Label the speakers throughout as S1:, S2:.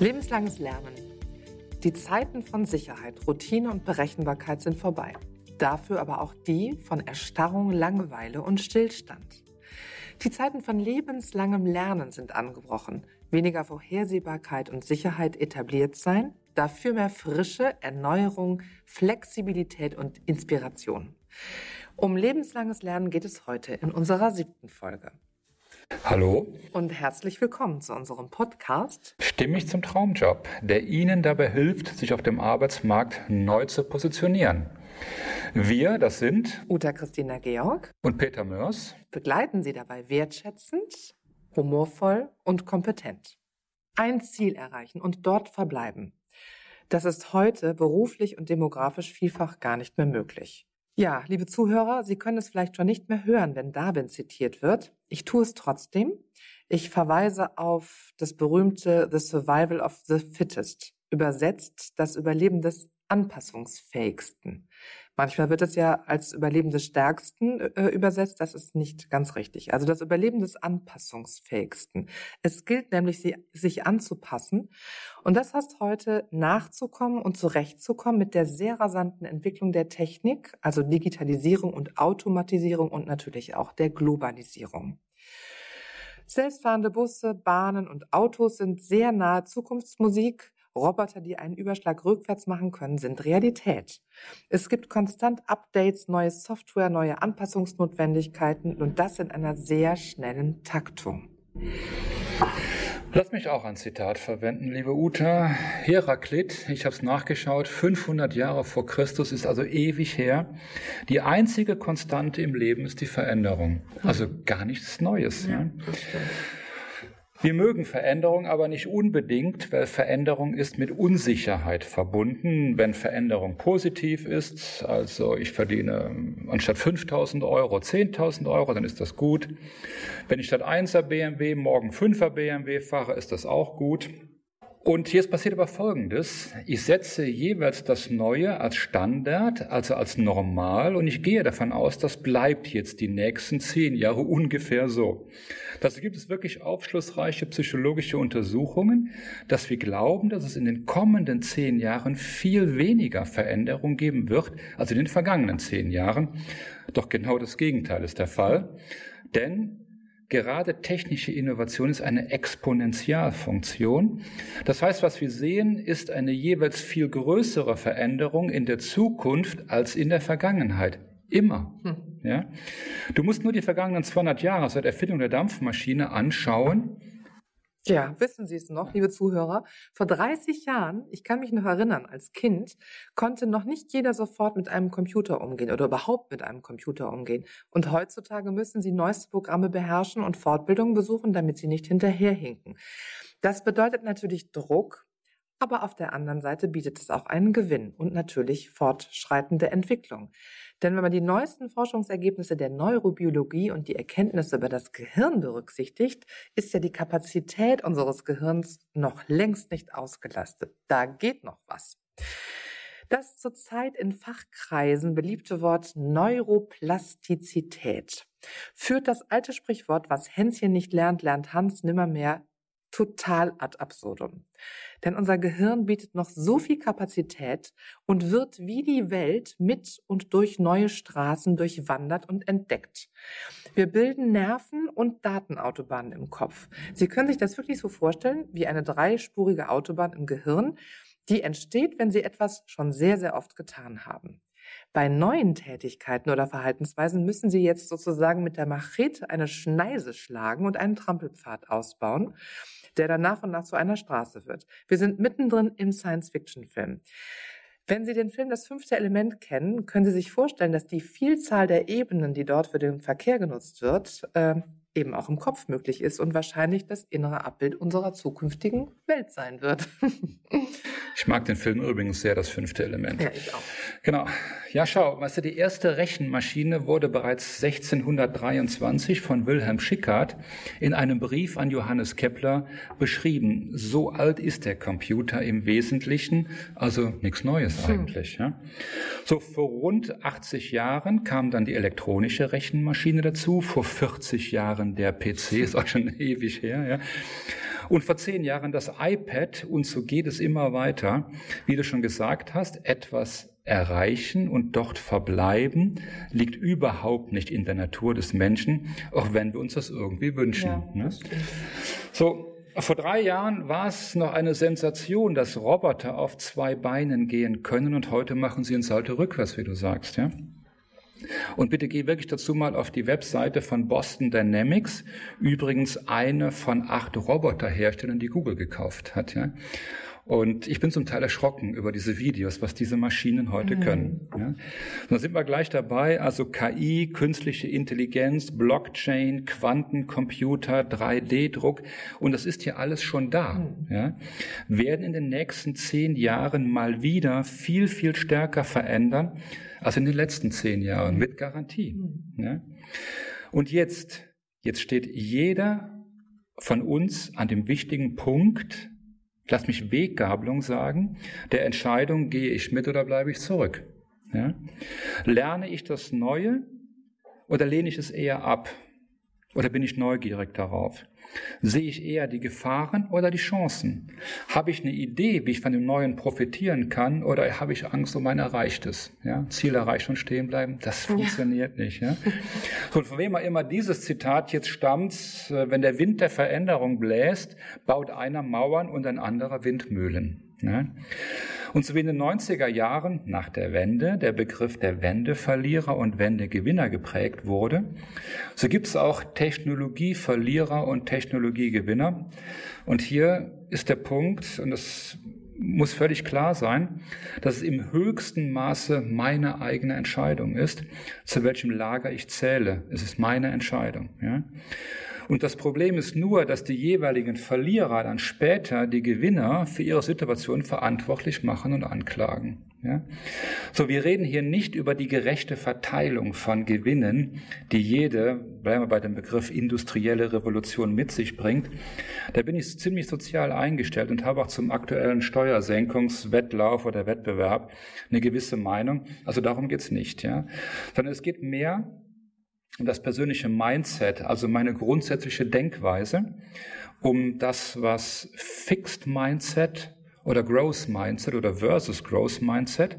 S1: Lebenslanges Lernen. Die Zeiten von Sicherheit, Routine und Berechenbarkeit sind vorbei. Dafür aber auch die von Erstarrung, Langeweile und Stillstand. Die Zeiten von lebenslangem Lernen sind angebrochen. Weniger Vorhersehbarkeit und Sicherheit etabliert sein, dafür mehr Frische, Erneuerung, Flexibilität und Inspiration. Um lebenslanges Lernen geht es heute in unserer siebten Folge.
S2: Hallo
S1: und herzlich willkommen zu unserem Podcast
S2: Stimmig zum Traumjob, der Ihnen dabei hilft, sich auf dem Arbeitsmarkt neu zu positionieren. Wir, das sind
S1: Uta Christina Georg
S2: und Peter Mörs,
S1: begleiten Sie dabei wertschätzend, humorvoll und kompetent. Ein Ziel erreichen und dort verbleiben. Das ist heute beruflich und demografisch vielfach gar nicht mehr möglich. Ja, liebe Zuhörer, Sie können es vielleicht schon nicht mehr hören, wenn Darwin zitiert wird. Ich tue es trotzdem. Ich verweise auf das berühmte The Survival of the Fittest, übersetzt das Überleben des anpassungsfähigsten. Manchmal wird es ja als Überleben des Stärksten äh, übersetzt. Das ist nicht ganz richtig. Also das Überleben des Anpassungsfähigsten. Es gilt nämlich, sie, sich anzupassen. Und das heißt heute, nachzukommen und zurechtzukommen mit der sehr rasanten Entwicklung der Technik, also Digitalisierung und Automatisierung und natürlich auch der Globalisierung. Selbstfahrende Busse, Bahnen und Autos sind sehr nahe Zukunftsmusik. Roboter, die einen Überschlag rückwärts machen können, sind Realität. Es gibt konstant Updates, neue Software, neue Anpassungsnotwendigkeiten und das in einer sehr schnellen Taktung.
S2: Lass mich auch ein Zitat verwenden, liebe Uta. Heraklit, ich habe es nachgeschaut, 500 Jahre vor Christus ist also ewig her. Die einzige Konstante im Leben ist die Veränderung. Also gar nichts Neues. Ja, ja. Wir mögen Veränderung aber nicht unbedingt, weil Veränderung ist mit Unsicherheit verbunden. Wenn Veränderung positiv ist, also ich verdiene anstatt 5000 Euro 10.000 Euro, dann ist das gut. Wenn ich statt 1er BMW morgen 5er BMW fahre, ist das auch gut. Und jetzt passiert aber Folgendes. Ich setze jeweils das Neue als Standard, also als normal, und ich gehe davon aus, das bleibt jetzt die nächsten zehn Jahre ungefähr so. Dazu gibt es wirklich aufschlussreiche psychologische Untersuchungen, dass wir glauben, dass es in den kommenden zehn Jahren viel weniger Veränderung geben wird als in den vergangenen zehn Jahren. Doch genau das Gegenteil ist der Fall. Denn Gerade technische Innovation ist eine Exponentialfunktion. Das heißt, was wir sehen, ist eine jeweils viel größere Veränderung in der Zukunft als in der Vergangenheit. Immer. Hm. Ja? Du musst nur die vergangenen 200 Jahre seit Erfindung der Dampfmaschine anschauen
S1: ja, wissen Sie es noch, liebe Zuhörer? Vor 30 Jahren, ich kann mich noch erinnern, als Kind konnte noch nicht jeder sofort mit einem Computer umgehen oder überhaupt mit einem Computer umgehen. Und heutzutage müssen Sie neueste Programme beherrschen und Fortbildungen besuchen, damit Sie nicht hinterherhinken. Das bedeutet natürlich Druck, aber auf der anderen Seite bietet es auch einen Gewinn und natürlich fortschreitende Entwicklung. Denn wenn man die neuesten Forschungsergebnisse der Neurobiologie und die Erkenntnisse über das Gehirn berücksichtigt, ist ja die Kapazität unseres Gehirns noch längst nicht ausgelastet. Da geht noch was. Das zurzeit in Fachkreisen beliebte Wort Neuroplastizität führt das alte Sprichwort, was Hänschen nicht lernt, lernt Hans nimmermehr total ad absurdum. Denn unser Gehirn bietet noch so viel Kapazität und wird wie die Welt mit und durch neue Straßen durchwandert und entdeckt. Wir bilden Nerven und Datenautobahnen im Kopf. Sie können sich das wirklich so vorstellen wie eine dreispurige Autobahn im Gehirn, die entsteht, wenn Sie etwas schon sehr, sehr oft getan haben. Bei neuen Tätigkeiten oder Verhaltensweisen müssen Sie jetzt sozusagen mit der Machete eine Schneise schlagen und einen Trampelpfad ausbauen der dann nach und nach zu einer Straße wird. Wir sind mittendrin im Science-Fiction-Film. Wenn Sie den Film Das fünfte Element kennen, können Sie sich vorstellen, dass die Vielzahl der Ebenen, die dort für den Verkehr genutzt wird, äh, eben auch im Kopf möglich ist und wahrscheinlich das innere Abbild unserer zukünftigen Welt sein wird.
S2: ich mag den Film übrigens sehr, das fünfte Element.
S1: Ja, ich auch.
S2: Genau. Ja, schau, weißt du, die erste Rechenmaschine wurde bereits 1623 von Wilhelm Schickard in einem Brief an Johannes Kepler beschrieben. So alt ist der Computer im Wesentlichen, also nichts Neues hm. eigentlich. Ja. So vor rund 80 Jahren kam dann die elektronische Rechenmaschine dazu, vor 40 Jahren der PC, ist auch schon ewig her. Ja. Und vor zehn Jahren das iPad und so geht es immer weiter. Wie du schon gesagt hast, etwas erreichen und dort verbleiben liegt überhaupt nicht in der Natur des Menschen, auch wenn wir uns das irgendwie wünschen. Ja, ne? So, vor drei Jahren war es noch eine Sensation, dass Roboter auf zwei Beinen gehen können und heute machen sie einen Salto rückwärts, wie du sagst, ja? Und bitte geh wirklich dazu mal auf die Webseite von Boston Dynamics, übrigens eine von acht Roboterherstellern, die Google gekauft hat, ja? Und ich bin zum Teil erschrocken über diese Videos, was diese Maschinen heute mhm. können. Ja. Da sind wir gleich dabei, also KI, künstliche Intelligenz, Blockchain, Quantencomputer, 3D-Druck und das ist hier alles schon da. Mhm. Ja. Werden in den nächsten zehn Jahren mal wieder viel, viel stärker verändern als in den letzten zehn Jahren, mit Garantie. Mhm. Ja. Und jetzt, jetzt steht jeder von uns an dem wichtigen Punkt, Lass mich Weggabelung sagen, der Entscheidung, gehe ich mit oder bleibe ich zurück. Ja? Lerne ich das Neue oder lehne ich es eher ab? Oder bin ich neugierig darauf? Sehe ich eher die Gefahren oder die Chancen? Habe ich eine Idee, wie ich von dem Neuen profitieren kann, oder habe ich Angst um mein Erreichtes? Ja? Ziel erreicht und stehen bleiben, das funktioniert ja. nicht. Ja? Und von wem auch immer dieses Zitat jetzt stammt, äh, wenn der Wind der Veränderung bläst, baut einer Mauern und ein anderer Windmühlen. Ja? Und so wie in den 90er Jahren nach der Wende der Begriff der Wendeverlierer und Wendegewinner geprägt wurde, so gibt es auch Technologieverlierer und Technologiegewinner. Und hier ist der Punkt, und das muss völlig klar sein, dass es im höchsten Maße meine eigene Entscheidung ist, zu welchem Lager ich zähle. Es ist meine Entscheidung. Ja? Und das Problem ist nur, dass die jeweiligen Verlierer dann später die Gewinner für ihre Situation verantwortlich machen und anklagen. Ja? So, wir reden hier nicht über die gerechte Verteilung von Gewinnen, die jede, bleiben wir bei dem Begriff industrielle Revolution mit sich bringt. Da bin ich ziemlich sozial eingestellt und habe auch zum aktuellen Steuersenkungswettlauf oder Wettbewerb eine gewisse Meinung. Also darum geht's nicht, ja. Sondern es geht mehr das persönliche Mindset, also meine grundsätzliche Denkweise, um das, was Fixed Mindset oder Growth Mindset oder versus Growth Mindset,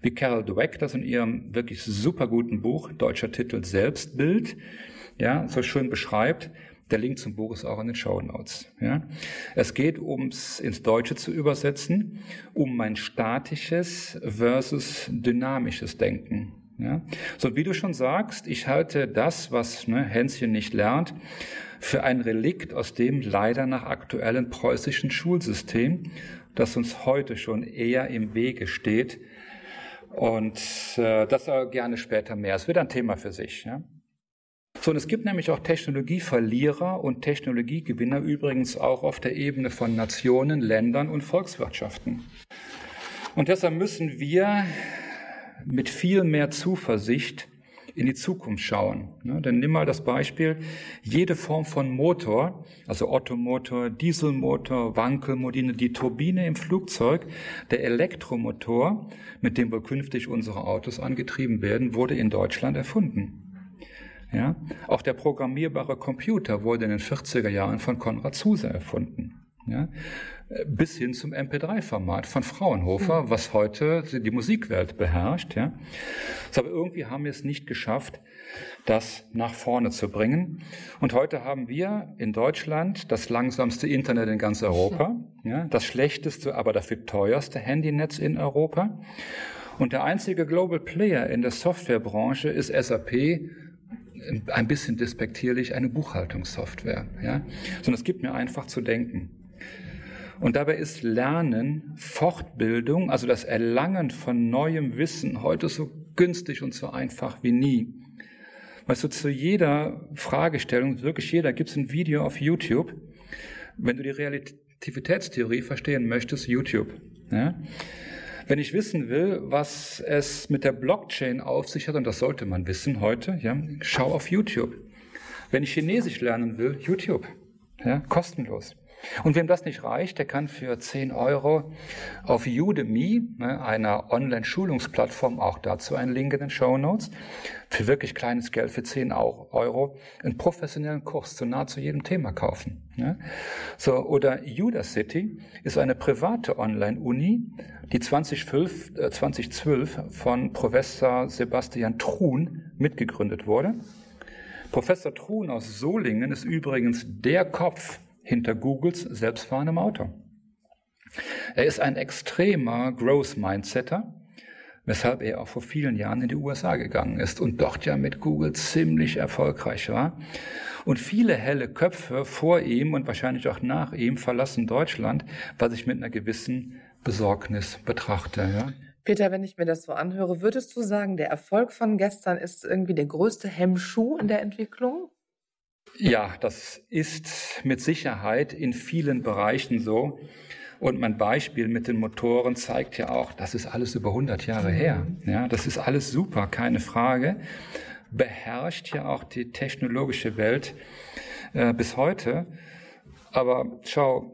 S2: wie Carol Dweck das in ihrem wirklich super guten Buch, deutscher Titel Selbstbild, ja, so schön beschreibt. Der Link zum Buch ist auch in den Show Notes. Ja. Es geht ums ins Deutsche zu übersetzen, um mein statisches versus dynamisches Denken. Ja? So wie du schon sagst, ich halte das, was ne, Hänschen nicht lernt, für ein Relikt aus dem leider nach aktuellen preußischen Schulsystem, das uns heute schon eher im Wege steht. Und äh, das soll gerne später mehr. Es wird ein Thema für sich. Ja? So, und es gibt nämlich auch Technologieverlierer und Technologiegewinner übrigens auch auf der Ebene von Nationen, Ländern und Volkswirtschaften. Und deshalb müssen wir mit viel mehr Zuversicht in die Zukunft schauen. Ne? Denn nimm mal das Beispiel, jede Form von Motor, also Ottomotor, Dieselmotor, Wankelmotor, die Turbine im Flugzeug, der Elektromotor, mit dem wohl künftig unsere Autos angetrieben werden, wurde in Deutschland erfunden. Ja? Auch der programmierbare Computer wurde in den 40er Jahren von Konrad Zuse erfunden. Ja? bis hin zum MP3-Format von Fraunhofer, mhm. was heute die Musikwelt beherrscht. Ja. aber irgendwie haben wir es nicht geschafft, das nach vorne zu bringen. Und heute haben wir in Deutschland das langsamste Internet in ganz Europa, ja, das schlechteste, aber dafür teuerste Handynetz in Europa. Und der einzige Global Player in der Softwarebranche ist SAP, ein bisschen despektierlich eine Buchhaltungssoftware. Ja? Sondern es gibt mir einfach zu denken. Und dabei ist Lernen, Fortbildung, also das Erlangen von neuem Wissen heute so günstig und so einfach wie nie. Weißt du, zu jeder Fragestellung, wirklich jeder, gibt es ein Video auf YouTube. Wenn du die Relativitätstheorie verstehen möchtest, YouTube. Ja? Wenn ich wissen will, was es mit der Blockchain auf sich hat, und das sollte man wissen heute, ja, schau auf YouTube. Wenn ich Chinesisch lernen will, YouTube. Ja, kostenlos. Und wem das nicht reicht, der kann für 10 Euro auf Udemy, ne, einer Online-Schulungsplattform, auch dazu einen Link in den Show Notes, für wirklich kleines Geld, für 10 Euro, einen professionellen Kurs zu nahezu jedem Thema kaufen. Ja? So, oder Udacity ist eine private Online-Uni, die 2012, äh, 2012 von Professor Sebastian Truhn mitgegründet wurde. Professor Truhn aus Solingen ist übrigens der Kopf hinter Googles selbstfahrendem Auto. Er ist ein extremer Growth Mindsetter, weshalb er auch vor vielen Jahren in die USA gegangen ist und dort ja mit Google ziemlich erfolgreich war. Und viele helle Köpfe vor ihm und wahrscheinlich auch nach ihm verlassen Deutschland, was ich mit einer gewissen Besorgnis betrachte. Ja.
S1: Peter, wenn ich mir das so anhöre, würdest du sagen, der Erfolg von gestern ist irgendwie der größte Hemmschuh in der Entwicklung?
S2: Ja, das ist mit Sicherheit in vielen Bereichen so. Und mein Beispiel mit den Motoren zeigt ja auch, das ist alles über 100 Jahre her. Ja, das ist alles super, keine Frage. Beherrscht ja auch die technologische Welt äh, bis heute. Aber schau,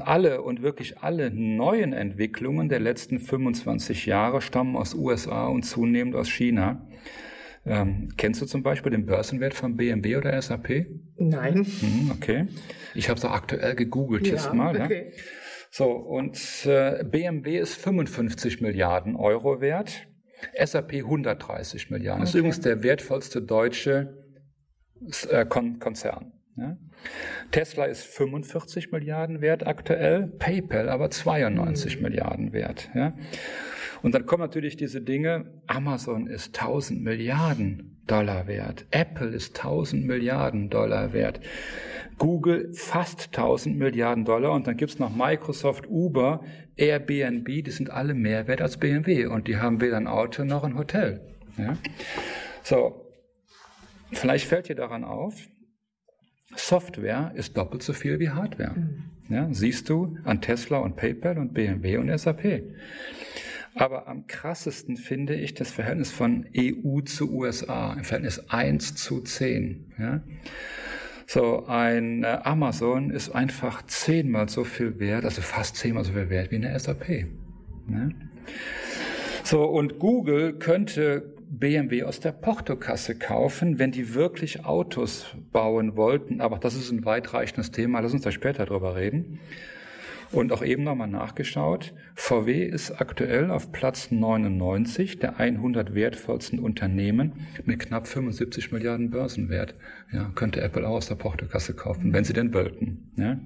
S2: alle und wirklich alle neuen Entwicklungen der letzten 25 Jahre stammen aus USA und zunehmend aus China. Ähm, kennst du zum Beispiel den Börsenwert von BMW oder SAP?
S1: Nein.
S2: Mhm, okay. Ich habe es auch aktuell gegoogelt ja, jetzt mal. Okay. Ja. So, und äh, BMW ist 55 Milliarden Euro wert, SAP 130 Milliarden. Okay. Das ist übrigens der wertvollste deutsche äh, Kon Konzern. Ja? Tesla ist 45 Milliarden wert aktuell, PayPal aber 92 mhm. Milliarden wert. Ja? Und dann kommen natürlich diese Dinge, Amazon ist 1000 Milliarden Dollar wert, Apple ist 1000 Milliarden Dollar wert, Google fast 1000 Milliarden Dollar und dann gibt's noch Microsoft, Uber, Airbnb, die sind alle mehr wert als BMW und die haben weder ein Auto noch ein Hotel. Ja? So, vielleicht fällt dir daran auf, Software ist doppelt so viel wie Hardware. Mhm. Ja, siehst du an Tesla und PayPal und BMW und SAP. Aber am krassesten finde ich das Verhältnis von EU zu USA, im Verhältnis 1 zu 10. Ja? So ein äh, Amazon ist einfach zehnmal so viel wert, also fast zehnmal so viel wert wie eine SAP. Ne? So, und Google könnte BMW aus der Portokasse kaufen, wenn die wirklich Autos bauen wollten. Aber das ist ein weitreichendes Thema, lass uns da später drüber reden. Und auch eben nochmal nachgeschaut. VW ist aktuell auf Platz 99 der 100 wertvollsten Unternehmen mit knapp 75 Milliarden Börsenwert. Ja, könnte Apple auch aus der Portokasse kaufen, wenn sie denn wollten. Ja.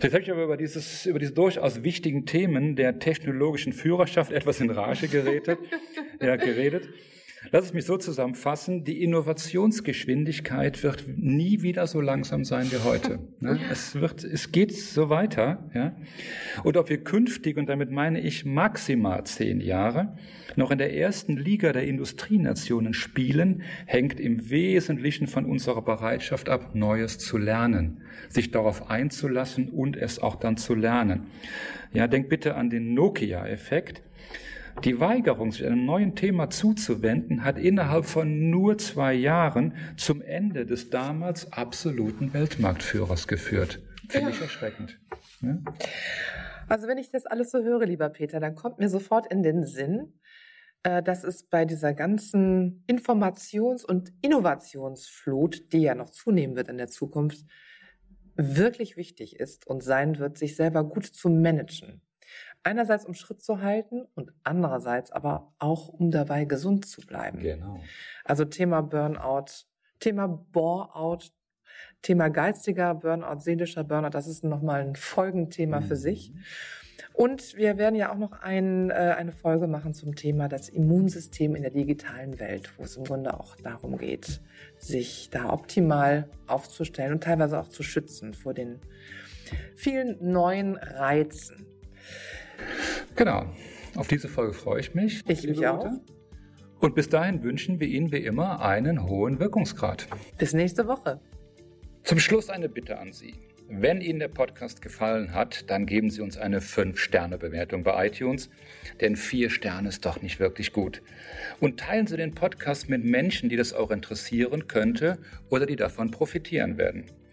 S2: Jetzt habe ich aber über, dieses, über diese durchaus wichtigen Themen der technologischen Führerschaft etwas in Rage geredet. ja, geredet. Lass es mich so zusammenfassen, die Innovationsgeschwindigkeit wird nie wieder so langsam sein wie heute. Ne? Es, wird, es geht so weiter. Ja? Und ob wir künftig, und damit meine ich maximal zehn Jahre, noch in der ersten Liga der Industrienationen spielen, hängt im Wesentlichen von unserer Bereitschaft ab, Neues zu lernen, sich darauf einzulassen und es auch dann zu lernen. Ja, denk bitte an den Nokia-Effekt. Die Weigerung, sich einem neuen Thema zuzuwenden, hat innerhalb von nur zwei Jahren zum Ende des damals absoluten Weltmarktführers geführt. Finde ja. ich erschreckend. Ja?
S1: Also wenn ich das alles so höre, lieber Peter, dann kommt mir sofort in den Sinn, äh, dass es bei dieser ganzen Informations- und Innovationsflut, die ja noch zunehmen wird in der Zukunft, wirklich wichtig ist und sein wird, sich selber gut zu managen. Einerseits, um Schritt zu halten und andererseits aber auch, um dabei gesund zu bleiben.
S2: Genau.
S1: Also Thema Burnout, Thema Boreout, Thema geistiger Burnout, seelischer Burnout, das ist nochmal ein Folgenthema mhm. für sich. Und wir werden ja auch noch ein, äh, eine Folge machen zum Thema das Immunsystem in der digitalen Welt, wo es im Grunde auch darum geht, sich da optimal aufzustellen und teilweise auch zu schützen vor den vielen neuen Reizen.
S2: Genau. Auf diese Folge freue ich mich.
S1: Ich mich auch.
S2: Und bis dahin wünschen wir Ihnen wie immer einen hohen Wirkungsgrad.
S1: Bis nächste Woche.
S2: Zum Schluss eine Bitte an Sie. Wenn Ihnen der Podcast gefallen hat, dann geben Sie uns eine 5-Sterne-Bewertung bei iTunes, denn 4 Sterne ist doch nicht wirklich gut. Und teilen Sie den Podcast mit Menschen, die das auch interessieren könnte oder die davon profitieren werden.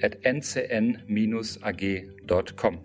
S2: podcast.ncn-ag.com.